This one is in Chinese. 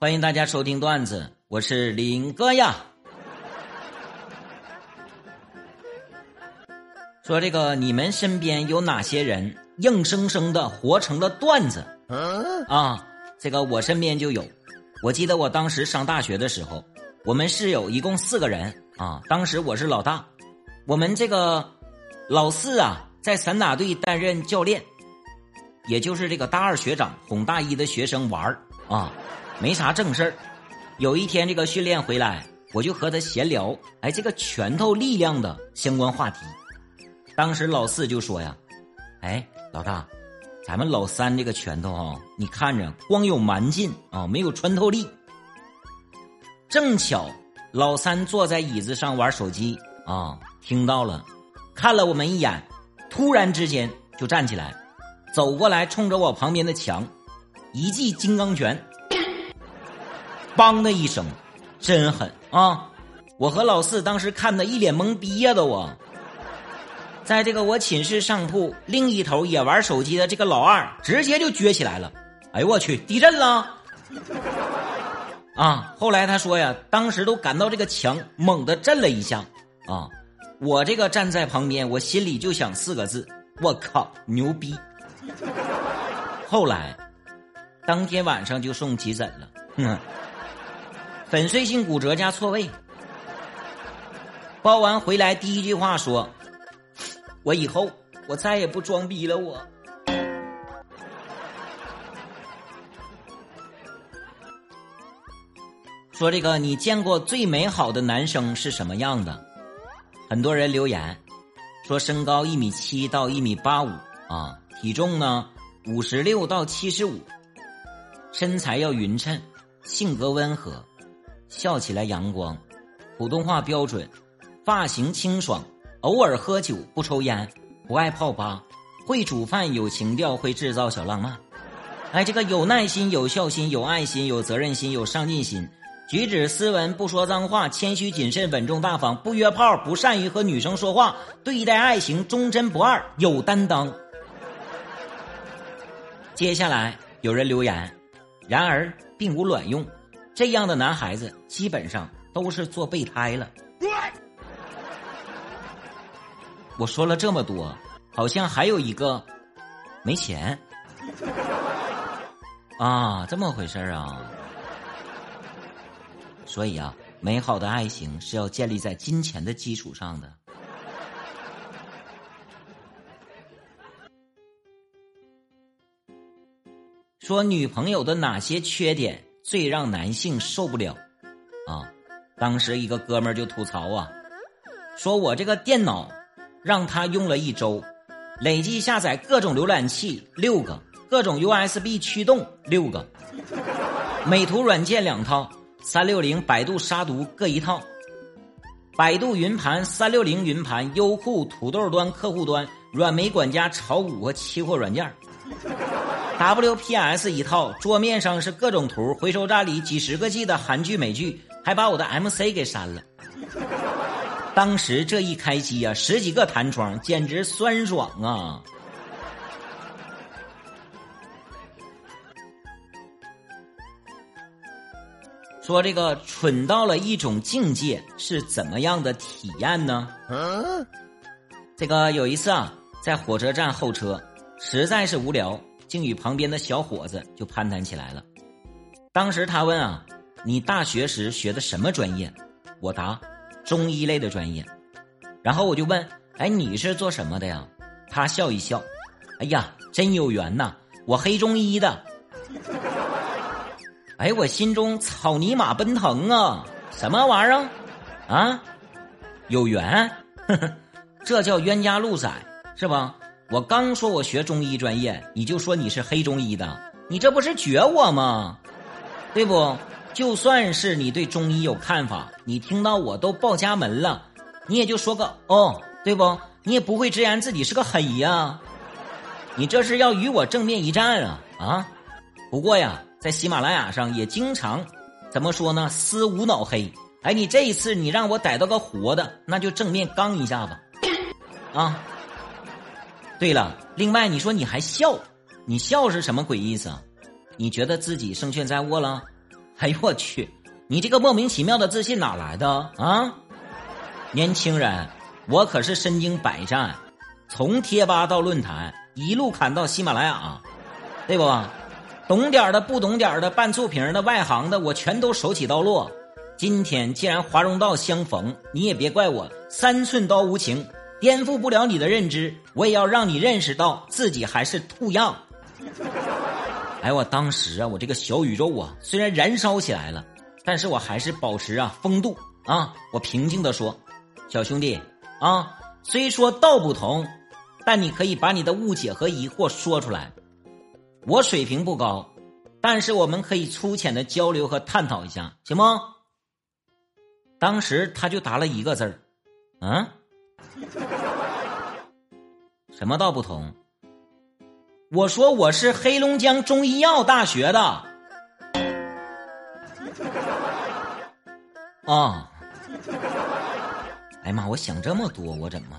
欢迎大家收听段子，我是林哥呀。说这个，你们身边有哪些人硬生生的活成了段子啊？这个我身边就有。我记得我当时上大学的时候，我们室友一共四个人啊，当时我是老大，我们这个老四啊，在散打队担任教练。也就是这个大二学长哄大一的学生玩儿啊，没啥正事儿。有一天这个训练回来，我就和他闲聊，哎，这个拳头力量的相关话题。当时老四就说呀：“哎，老大，咱们老三这个拳头啊，你看着光有蛮劲啊，没有穿透力。”正巧老三坐在椅子上玩手机啊，听到了，看了我们一眼，突然之间就站起来。走过来，冲着我旁边的墙，一记金刚拳，梆的一声，真狠啊！我和老四当时看的一脸懵逼呀，都我。在这个我寝室上铺另一头也玩手机的这个老二，直接就撅起来了。哎呦我去，地震了！啊！后来他说呀，当时都感到这个墙猛地震了一下啊！我这个站在旁边，我心里就想四个字：我靠，牛逼！后来，当天晚上就送急诊了。哼，粉碎性骨折加错位。包完回来第一句话说：“我以后我再也不装逼了。”我说：“这个你见过最美好的男生是什么样的？”很多人留言说：“身高一米七到一米八五啊。”体重呢，五十六到七十五，身材要匀称，性格温和，笑起来阳光，普通话标准，发型清爽，偶尔喝酒不抽烟，不爱泡吧，会煮饭有情调，会制造小浪漫，哎，这个有耐心有孝心有爱心有责任心有上进心，举止斯文不说脏话，谦虚谨慎稳重大方，不约炮不善于和女生说话，对待爱情忠贞不二有担当。接下来有人留言，然而并无卵用，这样的男孩子基本上都是做备胎了。我说了这么多，好像还有一个没钱啊，这么回事啊？所以啊，美好的爱情是要建立在金钱的基础上的。说女朋友的哪些缺点最让男性受不了？啊，当时一个哥们儿就吐槽啊，说我这个电脑让他用了一周，累计下载各种浏览器六个，各种 USB 驱动六个，美图软件两套，三六零、百度杀毒各一套，百度云盘、三六零云盘、优酷、土豆端、客户端、软媒管家、炒股和期货软件。WPS 一套，桌面上是各种图，回收站里几十个 G 的韩剧美剧，还把我的 MC 给删了。当时这一开机呀，十几个弹窗，简直酸爽啊！说这个蠢到了一种境界是怎么样的体验呢？这个有一次啊，在火车站候车，实在是无聊。竟与旁边的小伙子就攀谈起来了。当时他问啊：“你大学时学的什么专业？”我答：“中医类的专业。”然后我就问：“哎，你是做什么的呀？”他笑一笑：“哎呀，真有缘呐，我黑中医的。”哎，我心中草泥马奔腾啊！什么玩意儿？啊？有缘？这叫冤家路窄，是吧？我刚说我学中医专业，你就说你是黑中医的，你这不是撅我吗？对不？就算是你对中医有看法，你听到我都报家门了，你也就说个哦，对不？你也不会直言自己是个黑呀。你这是要与我正面一战啊啊！不过呀，在喜马拉雅上也经常怎么说呢？撕无脑黑。哎，你这一次你让我逮到个活的，那就正面刚一下吧，啊！对了，另外你说你还笑，你笑是什么鬼意思？你觉得自己胜券在握了？哎呦我去，你这个莫名其妙的自信哪来的啊？年轻人，我可是身经百战，从贴吧到论坛，一路砍到喜马拉雅，对不？懂点的、不懂点的、半醋瓶的、外行的，我全都手起刀落。今天既然华容道相逢，你也别怪我三寸刀无情，颠覆不了你的认知，我也要让你认识到自己还是兔样。哎，我当时啊，我这个小宇宙啊，虽然燃烧起来了，但是我还是保持啊风度啊，我平静的说。小兄弟，啊，虽说道不同，但你可以把你的误解和疑惑说出来。我水平不高，但是我们可以粗浅的交流和探讨一下，行吗？当时他就答了一个字儿，嗯，什么道不同？我说我是黑龙江中医药大学的，啊。哎妈！我想这么多，我怎么？